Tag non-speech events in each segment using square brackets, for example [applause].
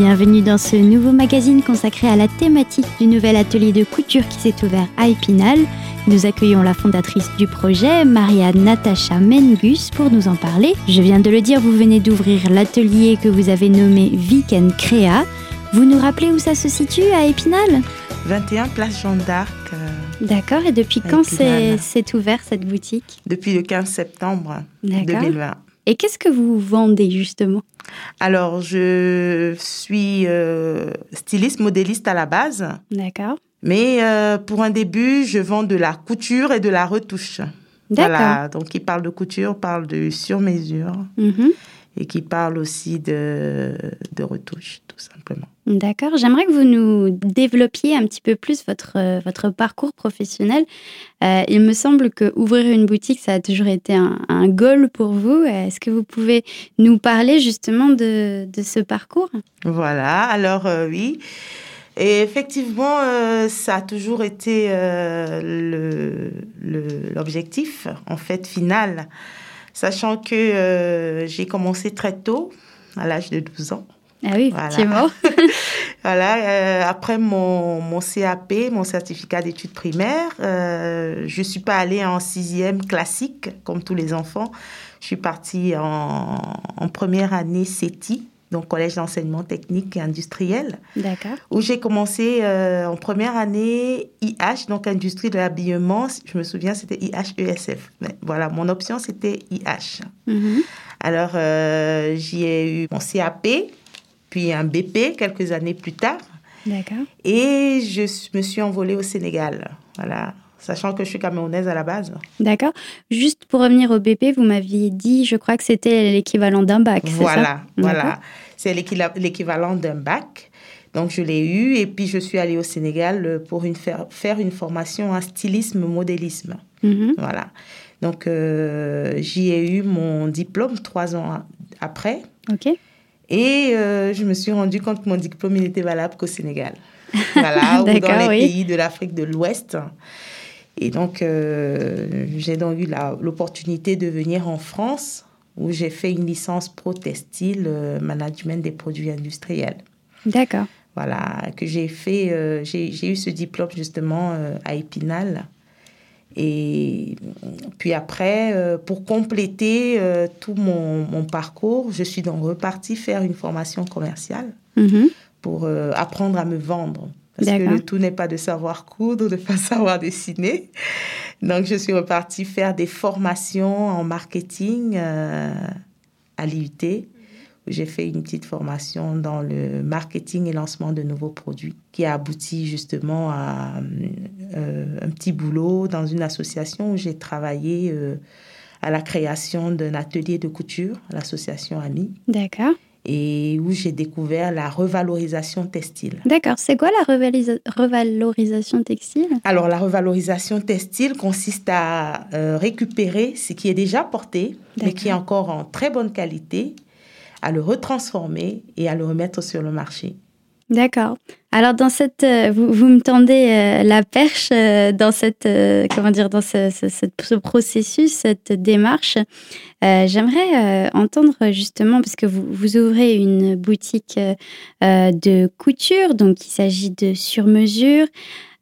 Bienvenue dans ce nouveau magazine consacré à la thématique du nouvel atelier de couture qui s'est ouvert à Épinal. Nous accueillons la fondatrice du projet, Maria Natacha Mengus, pour nous en parler. Je viens de le dire, vous venez d'ouvrir l'atelier que vous avez nommé Viken Créa. Vous nous rappelez où ça se situe à Épinal? 21 place Jeanne d'Arc. euh, D'accord, et depuis quand c'est ouvert cette boutique? Depuis le 15 septembre D'accord. 2020. Et qu'est-ce que vous vendez justement? Alors, je suis euh, styliste, modéliste à la base, D'accord. mais euh, pour un début, je vends de la couture et de la retouche. D'accord. Voilà, donc qui parle de couture, parle de sur-mesure Mhm. Et qui parle aussi de, de retouche, tout simplement. D'accord. J'aimerais que vous nous développiez un petit peu plus votre, euh, votre parcours professionnel. Euh, il me semble que ouvrir une boutique, ça a toujours été un, un goal pour vous. Est-ce que vous pouvez nous parler justement de, de ce parcours? Voilà, alors euh, oui. Et effectivement, euh, ça a toujours été l'objectif, en fait, final. Sachant que euh, j'ai commencé très tôt, à l'âge de 12 ans. Ah oui, Voilà. effectivement. [laughs] Voilà, euh, après mon, mon CAP, mon certificat d'études primaires, euh, je suis pas allée en sixième classique, comme tous les enfants. Je suis partie en, en première année CETI, donc Collège d'enseignement technique et industriel D'accord. où j'ai commencé euh, en première année IH, donc industrie de l'habillement. Je me souviens, c'était IHESF. Mais voilà, mon option, c'était IH. Mhm. Alors, euh, j'y ai eu mon CAP, puis un BP quelques années plus tard. D'accord. Et je me suis envolée au Sénégal. Voilà. Sachant que je suis camerounaise à la base. D'accord. Juste pour revenir au BP, vous m'aviez dit, je crois que c'était l'équivalent d'un bac. c'est ça? Voilà, voilà. C'est l'équivalent d'un bac. Donc, je l'ai eu et puis je suis allée au Sénégal euh, pour une faire, faire une formation en stylisme, modélisme. Mhm. Voilà. Donc, euh, j'y ai eu mon diplôme trois ans après. Ok. Et euh, je me suis rendu compte que mon diplôme n'était valable qu'au Sénégal. [laughs] Voilà, ou dans les oui. pays de l'Afrique de l'Ouest. Et donc, euh, j'ai donc eu l'opportunité de venir en France, où j'ai fait une licence pro-textile, euh, management des produits industriels. D'accord. Voilà, que j'ai fait, euh, j'ai eu ce diplôme justement à Épinal. Et puis après, pour compléter tout mon, mon parcours, je suis donc repartie faire une formation commerciale Mhm. pour apprendre à me vendre. Parce que le tout n'est pas de savoir coudre, de pas [laughs] savoir dessiner. Donc, je suis repartie faire des formations en marketing euh, à l'IUT. où J'ai fait une petite formation dans le marketing et lancement de nouveaux produits qui a abouti justement à euh, un petit boulot dans une association où j'ai travaillé euh, à la création d'un atelier de couture, l'association AMI D'accord. Et où j'ai découvert la revalorisation textile. D'accord. C'est quoi la revalisa- revalorisation textile? Alors, la revalorisation textile consiste à euh, récupérer ce qui est déjà porté, mais qui est encore en très bonne qualité, à le retransformer et à le remettre sur le marché. D'accord. Alors dans cette, euh, vous, vous me tendez euh, la perche euh, dans cette, euh, comment dire, dans ce, ce- cette- ce processus, cette démarche. J'aimerais entendre justement, parce que vous, vous ouvrez une boutique de couture, donc il s'agit de sur-mesure.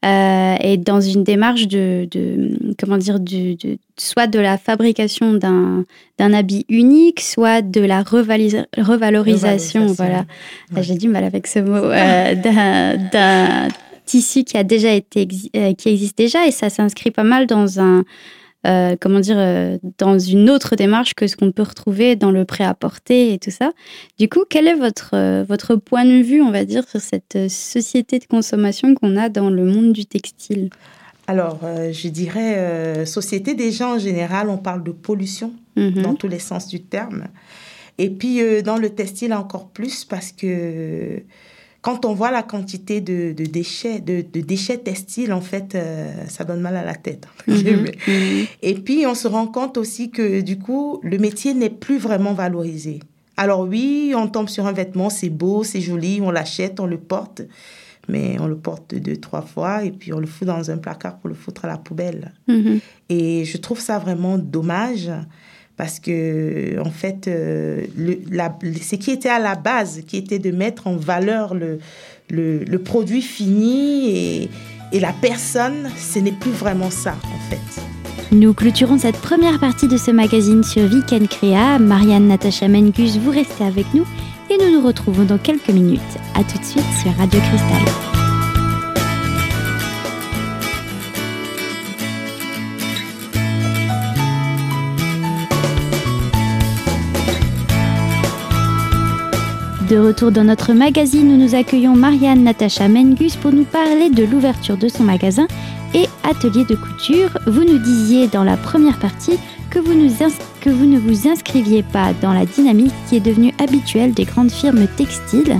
Euh, et dans une démarche de, de comment dire, du- de, soit de la fabrication d'un d'un habit unique, soit de la revalorisation, Revalorisation. voilà, Ouais. j'ai du mal avec ce mot, euh, [laughs] d'un- tissu qui a déjà été euh, qui existe déjà et ça s'inscrit pas mal dans un euh, comment dire euh, dans une autre démarche que ce qu'on peut retrouver dans le prêt-à-porter et tout ça. Du coup, quel est votre euh, votre point de vue, on va dire, sur cette société de consommation qu'on a dans le monde du textile? Alors, je dirais, société déjà en général, on parle de pollution Mhm. dans tous les sens du terme. Et puis, dans le textile encore plus, parce que quand on voit la quantité de, de déchets, de, de déchets textiles, en fait, euh, ça donne mal à la tête. [laughs] Mhm. Mhm. Et puis, on se rend compte aussi que, du coup, le métier n'est plus vraiment valorisé. Alors oui, on tombe sur un vêtement, c'est beau, c'est joli, on l'achète, on le porte, mais on le porte deux, trois fois et puis on le fout dans un placard pour le foutre à la poubelle. Mhm. Et je trouve ça vraiment dommage Parce que, en fait, euh, ce qui était à la base, qui était de mettre en valeur le, le, le produit fini et, et la personne, ce n'est plus vraiment ça, en fait. Nous clôturons cette première partie de ce magazine sur Weekend Créa. Marianne Natacha Mengus, vous restez avec nous et nous nous retrouvons dans quelques minutes. A tout de suite sur Radio Cristal. De retour dans notre magazine, nous nous accueillons Marianne Natacha Mengus pour nous parler de l'ouverture de son magasin et atelier de couture. Vous nous disiez dans la première partie que vous, nous que vous ne vous inscriviez pas dans la dynamique qui est devenue habituelle des grandes firmes textiles.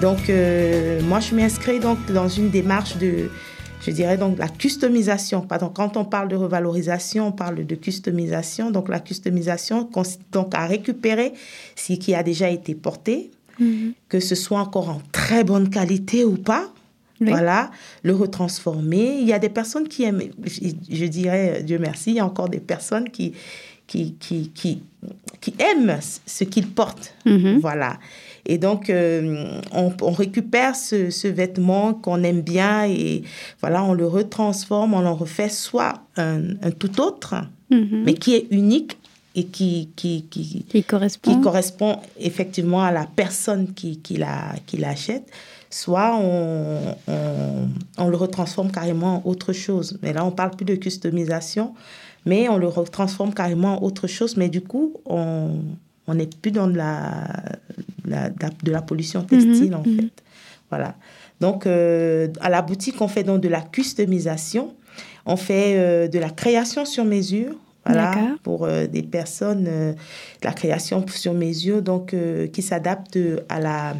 Donc, euh, moi, je m'inscris donc dans une démarche de, je dirais donc la customisation. Pardon, quand on parle de revalorisation, on parle de customisation. Donc, la customisation consiste donc à récupérer ce qui a déjà été porté, Mhm. que ce soit encore en très bonne qualité ou pas. Voilà, le retransformer. Il y a des personnes qui aiment, je, dirais, Dieu merci, il y a encore des personnes qui, qui, qui, qui, qui aiment ce qu'ils portent. Mhm. Voilà. Et donc, euh, on, on, récupère ce, ce vêtement qu'on aime bien et voilà, on le retransforme, on en refait soit un, un tout autre, mhm. mais qui est unique et qui, qui, qui, qui, correspond. qui correspond effectivement à la personne qui, qui l'achète, soit on, on, on, le retransforme carrément en autre chose. Mais là, on parle plus de customisation, mais on le retransforme carrément en autre chose. Mais du coup, on n'est plus dans de la, la, de la pollution textile, en mhm. fait. Voilà. Donc, euh, à la boutique, on fait donc de la customisation, on fait euh, de la création sur mesure, voilà, pour euh, des personnes, euh, la création sur mesure, donc euh, qui s'adapte à la,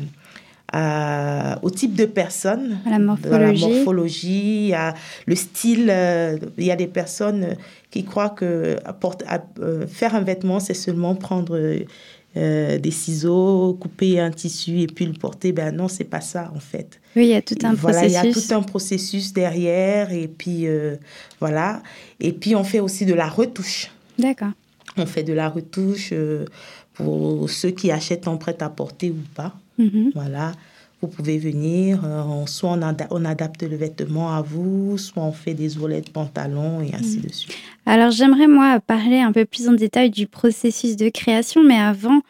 à, au type de personne, à la morphologie, la morphologie à le style. il y a des personnes qui croient que faire un vêtement, c'est seulement prendre des ciseaux, couper un tissu et puis le porter. Ben non, c'est pas ça en fait. Oui, il y a tout un voilà, processus. Il y a tout un processus derrière. Et puis, euh, voilà. Et puis, on fait aussi de la retouche. D'accord. On fait de la retouche euh, pour ceux qui achètent en prêt-à-porter ou pas. Mhm. Voilà. Vous pouvez venir, euh, soit on, on, adapte le vêtement à vous, soit on fait des volets de pantalon et ainsi mhm. de suite. Alors j'aimerais moi parler un peu plus en détail du processus de création, mais avant,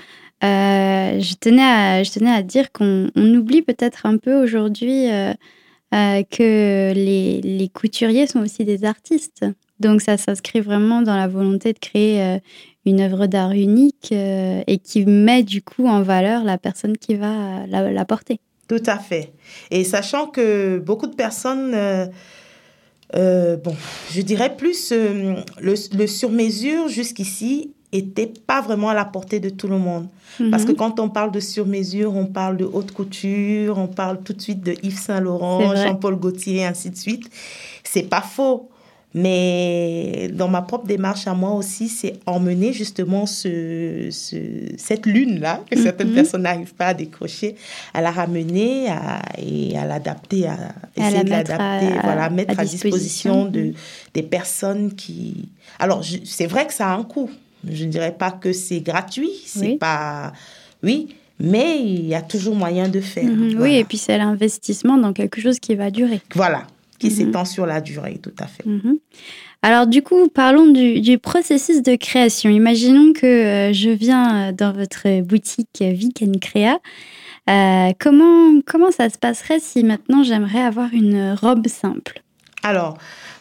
euh, je, tenais à, je tenais à dire qu'on oublie peut-être un peu aujourd'hui euh, euh, que les, les, couturiers sont aussi des artistes. Donc ça s'inscrit vraiment dans la volonté de créer une œuvre d'art unique et qui met du coup en valeur la personne qui va la, la porter. Tout à fait. Et sachant que beaucoup de personnes... bon, je dirais plus le, le sur-mesure jusqu'ici était pas vraiment à la portée de tout le monde. Parce que mhm. quand on parle de sur-mesure, on parle de haute couture, on parle tout de suite de Yves Saint Laurent, Jean-Paul Gaultier, ainsi de suite. C'est pas faux. Mais dans ma propre démarche à moi aussi, c'est emmener justement ce, ce cette lune-là, que certaines mhm. personnes n'arrivent pas à décrocher, à la ramener à, et à l'adapter, à, essayer de l'adapter, voilà, mettre à, disposition, de, des personnes qui... Alors, c'est vrai que ça a un coût. Je ne dirais pas que c'est gratuit, c'est pas. Oui, mais il y a toujours moyen de faire. Mhm. Oui, et puis c'est l'investissement dans quelque chose qui va durer. Voilà, qui mhm. s'étend sur la durée, tout à fait. Mhm. Alors du coup, parlons du, processus de création. Imaginons que euh, je viens euh, dans votre boutique Weekend Créa. Euh, comment, comment ça se passerait si maintenant j'aimerais avoir une robe simple? Alors,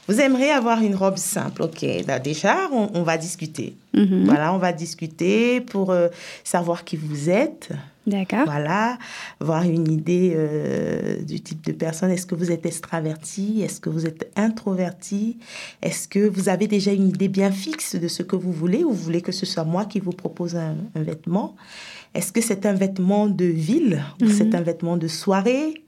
vous aimeriez avoir une robe simple, ok. déjà, on, va discuter. Mhm. Voilà, on va discuter pour euh, savoir qui vous êtes. D'accord. Voilà, avoir une idée euh, du type de personne. Est-ce que vous êtes extraverti? Est-ce que vous êtes introverti? Est-ce que vous avez déjà une idée bien fixe de ce que vous voulez ou vous voulez que ce soit moi qui vous propose un, vêtement? Est-ce que c'est un vêtement de ville ou c'est un vêtement de soirée?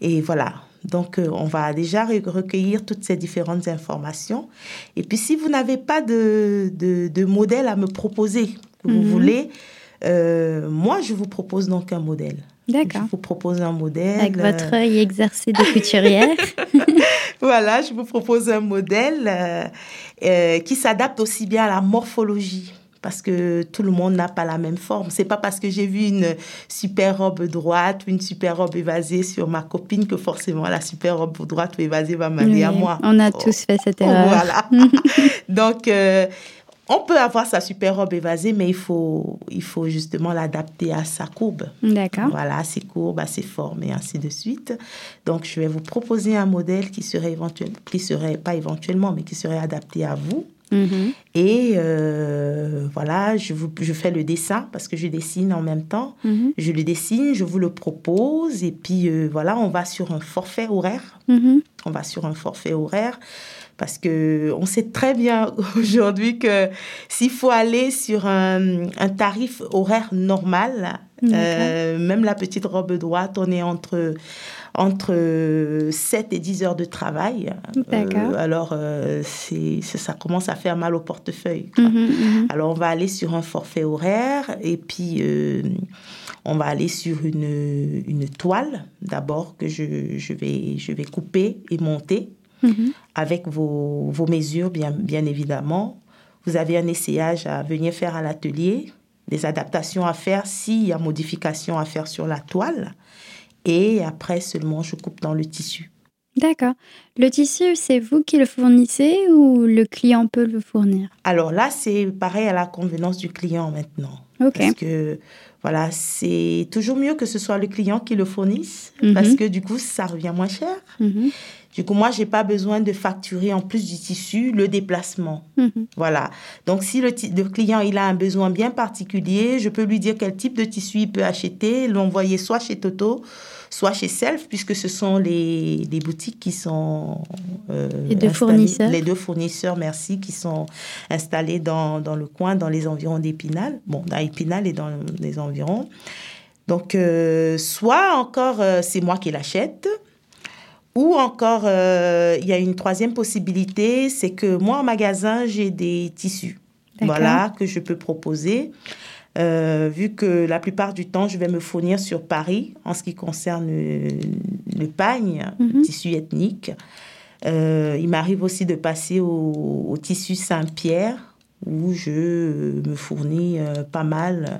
Et voilà, donc, euh, on va déjà recueillir toutes ces différentes informations. Et puis, si vous n'avez pas de, de, modèle à me proposer, que vous mhm. voulez, euh, moi, je vous propose donc un modèle. D'accord. Je vous propose un modèle. Avec votre œil exercé de couturière. [laughs] voilà, je vous propose un modèle euh, qui s'adapte aussi bien à la morphologie parce que tout le monde n'a pas la même forme. C'est pas parce que j'ai vu une super robe droite ou une super robe évasée sur ma copine que forcément la super robe droite ou évasée va m'aller à moi. On a tous fait cette erreur. Voilà. [laughs] Donc, euh, on peut avoir sa super robe évasée, mais il faut, il faut justement l'adapter à sa courbe. D'accord. Voilà, à ses courbes, à ses formes et ainsi de suite. Donc, je vais vous proposer un modèle qui serait éventuellement, qui serait pas éventuellement, mais qui serait adapté à vous. Mhm. Et euh, voilà, je, vous, je fais le dessin parce que je dessine en même temps. Mhm. Je le dessine, je vous le propose et puis euh, voilà, on va sur un forfait horaire. Mhm. On va sur un forfait horaire parce que on sait très bien [laughs] aujourd'hui que s'il faut aller sur un, un tarif horaire normal, euh, même la petite robe droite, on est entre entre 7 et 10 heures de travail. D'accord. Euh, alors, euh, ça commence à faire mal au portefeuille. Mhm, mhm. Alors, on va aller sur un forfait horaire et puis euh, on va aller sur une, une toile d'abord que je, je, vais, je vais couper et monter Mhm. avec vos, vos mesures, bien, bien évidemment. Vous avez un essayage à venir faire à l'atelier, des adaptations à faire s'il y a modification à faire sur la toile. Et après seulement, je coupe dans le tissu. D'accord. Le tissu, c'est vous qui le fournissez ou le client peut le fournir? Alors là, c'est pareil à la convenance du client maintenant. Parce que voilà, c'est toujours mieux que ce soit le client qui le fournisse, Mhm. parce que du coup, ça revient moins cher. Mhm, Du coup, moi, j'ai pas besoin de facturer en plus du tissu le déplacement. mhm. Voilà. Donc, si le, client il a un besoin bien particulier, je peux lui dire quel type de tissu il peut acheter, l'envoyer soit chez Toto, soit chez Self, puisque ce sont les, les boutiques qui sont euh, Les deux fournisseurs. Les deux fournisseurs, merci, qui sont installés dans, dans le coin, dans les environs d'Épinal. Bon, dans Épinal et dans les environs. Donc, euh, soit encore, euh, c'est moi qui l'achète. Ou encore, euh, il y a une troisième possibilité, c'est que moi, en magasin, j'ai des tissus voilà, que je peux proposer. Euh, vu que la plupart du temps, je vais me fournir sur Paris en ce qui concerne euh, le pagne, Mhm. le tissu ethnique. Euh, il m'arrive aussi de passer au, au tissu Saint-Pierre où je me fournis pas mal.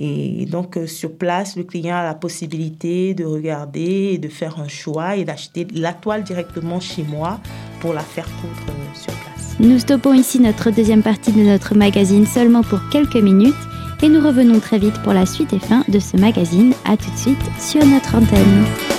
Et donc, euh, sur place, le client a la possibilité de regarder et de faire un choix et d'acheter la toile directement chez moi pour la faire coudre euh, sur place. Nous stoppons ici notre deuxième partie de notre magazine seulement pour quelques minutes et nous revenons très vite pour la suite et fin de ce magazine. À tout de suite sur notre antenne.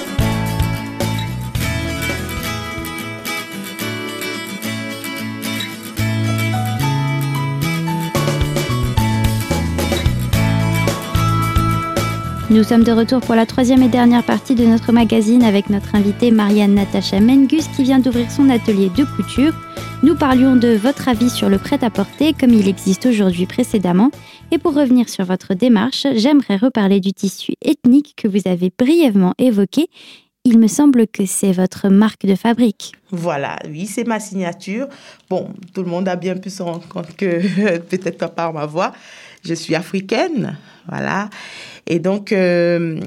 Nous sommes de retour pour la troisième et dernière partie de notre magazine avec notre invitée Marianne Natacha Mengus qui vient d'ouvrir son atelier de couture. Nous parlions de votre avis sur le prêt-à-porter comme il existe aujourd'hui précédemment. Et pour revenir sur votre démarche, j'aimerais reparler du tissu ethnique que vous avez brièvement évoqué. Il me semble que c'est votre marque de fabrique. Voilà, oui, c'est ma signature. Bon, tout le monde a bien pu se rendre compte que, [laughs] peut-être par ma voix, je suis africaine, voilà. Et donc, euh,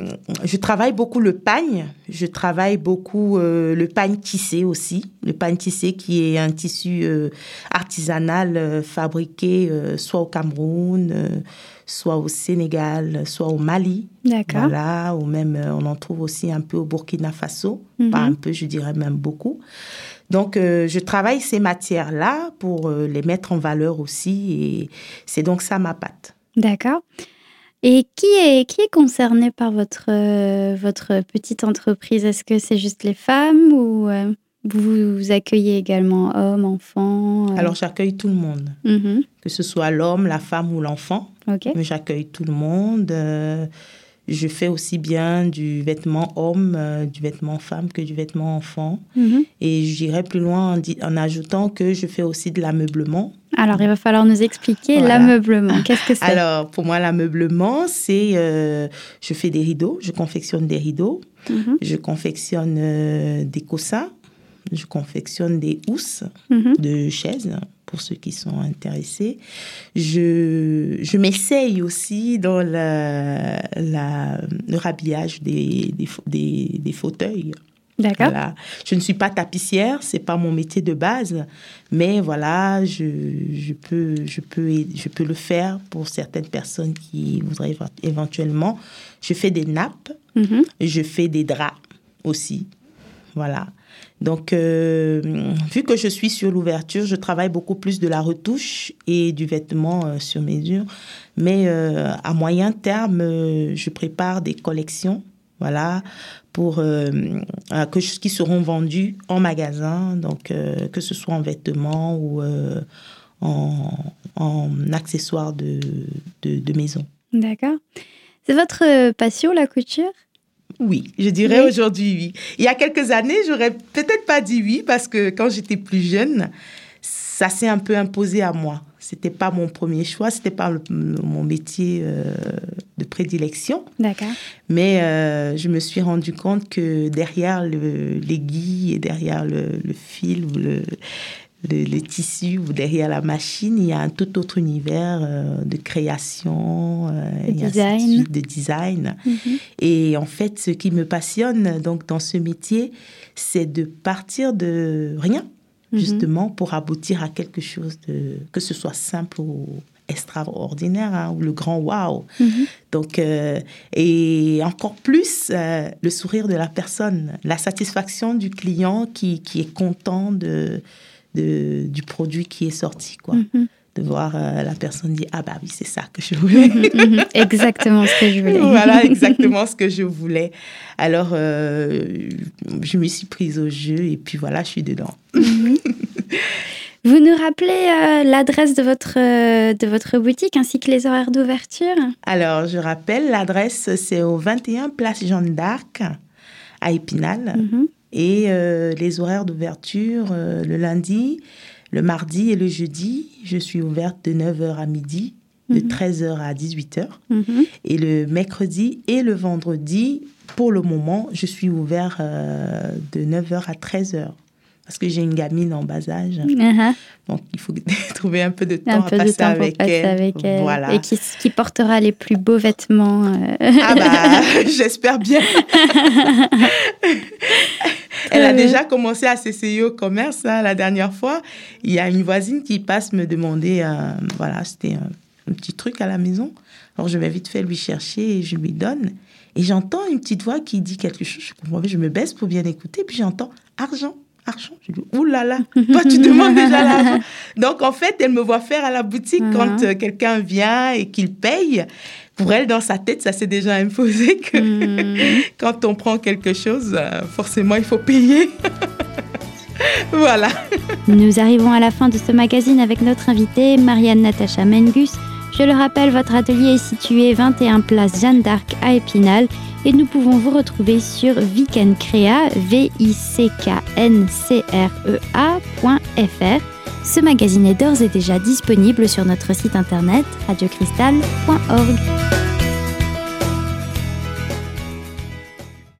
je travaille beaucoup le pagne. Je travaille beaucoup euh, le pagne tissé aussi. Le pagne tissé qui est un tissu euh, artisanal fabriqué soit au Cameroun, soit au Sénégal, soit au Mali. D'accord. Voilà, ou même on en trouve aussi un peu au Burkina Faso. Mhm. Pas un peu, je dirais même beaucoup. Donc, euh, je travaille ces matières-là pour euh, les mettre en valeur aussi. Et c'est donc ça ma patte. D'accord. Et qui est, qui est concerné par votre, euh, votre petite entreprise? Est-ce que c'est juste les femmes ou euh, vous, vous accueillez également hommes, enfants euh, Alors, j'accueille tout le monde, mhm, que ce soit l'homme, la femme ou l'enfant. Ok. Mais j'accueille tout le monde. Je fais aussi bien du vêtement homme, du vêtement femme que du vêtement enfant. Mhm. Et j'irai plus loin en, en ajoutant que je fais aussi de l'ameublement. Alors, il va falloir nous expliquer Voilà. l'ameublement. Qu'est-ce que c'est Alors, pour moi, l'ameublement, c'est... euh, je fais des rideaux, je confectionne des rideaux, Mhm, je confectionne euh, des coussins, je confectionne des housses mhm. de chaises, pour ceux qui sont intéressés. Je, je m'essaye aussi dans la, la- le rhabillage des, des, des fauteuils. D'accord. Je ne suis pas tapissière, c'est pas mon métier de base, mais voilà, je, je, peux, je, peux, je peux le faire pour certaines personnes qui voudraient éventuellement. Je fais des nappes, mm-hmm. je fais des draps aussi. Voilà. Donc, euh, vu que je suis sur l'ouverture, je travaille beaucoup plus de la retouche et du vêtement euh, sur mesure. Mais euh, à moyen terme, je prépare des collections, voilà, pour que, qui seront vendues en magasin, donc que ce soit en vêtements ou en, en, accessoires de, de, de maison. D'accord. C'est votre passion, la couture? Oui, je dirais aujourd'hui oui. Il y a quelques années, j'aurais peut-être pas dit oui parce que quand j'étais plus jeune, ça s'est un peu imposé à moi. C'était pas mon premier choix, c'était pas mon métier euh, de prédilection. D'accord. Mais euh, je me suis rendu compte que derrière l'aiguille et derrière le, le fil ou le, le, tissu ou derrière la machine, il y a un tout autre univers euh, de création, de design. de design. Mhm. Et en fait, ce qui me passionne donc dans ce métier, c'est de partir de rien, mhm. justement, pour aboutir à quelque chose de que ce soit simple ou extraordinaire hein, ou le grand wow. Mhm. Donc, euh, et encore plus le sourire de la personne, la satisfaction du client qui, qui est content de de, du produit qui est sorti, quoi. Mhm. De voir euh, la personne dire Ah, bah oui, c'est ça que je voulais. Exactement ce que je voulais. voilà, [laughs] exactement ce que je voulais. Alors, euh, je me suis prise au jeu et puis voilà, je suis dedans. Vous nous rappelez euh, l'adresse de votre, de votre boutique ainsi que les horaires d'ouverture? Alors, je rappelle, l'adresse, c'est au 21 Place Jeanne d'Arc, à Épinal. Et euh, les horaires d'ouverture, euh, le lundi, le mardi et le jeudi, je suis ouverte de 9h à midi, de 13h mhm. à 18h. Mhm. Et le mercredi et le vendredi, pour le moment, je suis ouverte euh, de 9h à 13h parce que j'ai une gamine en bas âge. Uh-huh. Donc, il faut [laughs] trouver un peu de temps, à, passer avec elle. Voilà. Et qui, qui, portera les plus beaux vêtements. Ah bah, [laughs] j'espère bien. [laughs] Elle a déjà commencé à s'essayer au commerce hein, la dernière fois. Il y a une voisine qui passe me demander, euh, voilà, c'était un, petit truc à la maison. Alors je vais vite fait lui chercher et je lui donne. Et j'entends une petite voix qui dit quelque chose. Je comprends, je me baisse pour bien écouter. Puis j'entends argent, argent. Je dis, ouh là là, toi tu demandes déjà l'argent. Donc en fait, elle me voit faire à la boutique quand uh-huh. euh, quelqu'un vient et qu'il paye pour elle, dans sa tête, ça s'est déjà imposé [laughs] que hmm. quand on prend quelque chose, euh, forcément, il faut payer. [laughs] voilà. Nous arrivons à la fin de ce magazine avec notre invitée, Marianne Natacha Mengus. Je le rappelle, votre atelier est situé 21 place Jeanne d'Arc à Épinal et nous pouvons vous retrouver sur Vicencrea, v i c k n c r e a.fr. Ce magazine est d'ores et déjà disponible sur notre site internet radiocristal.org.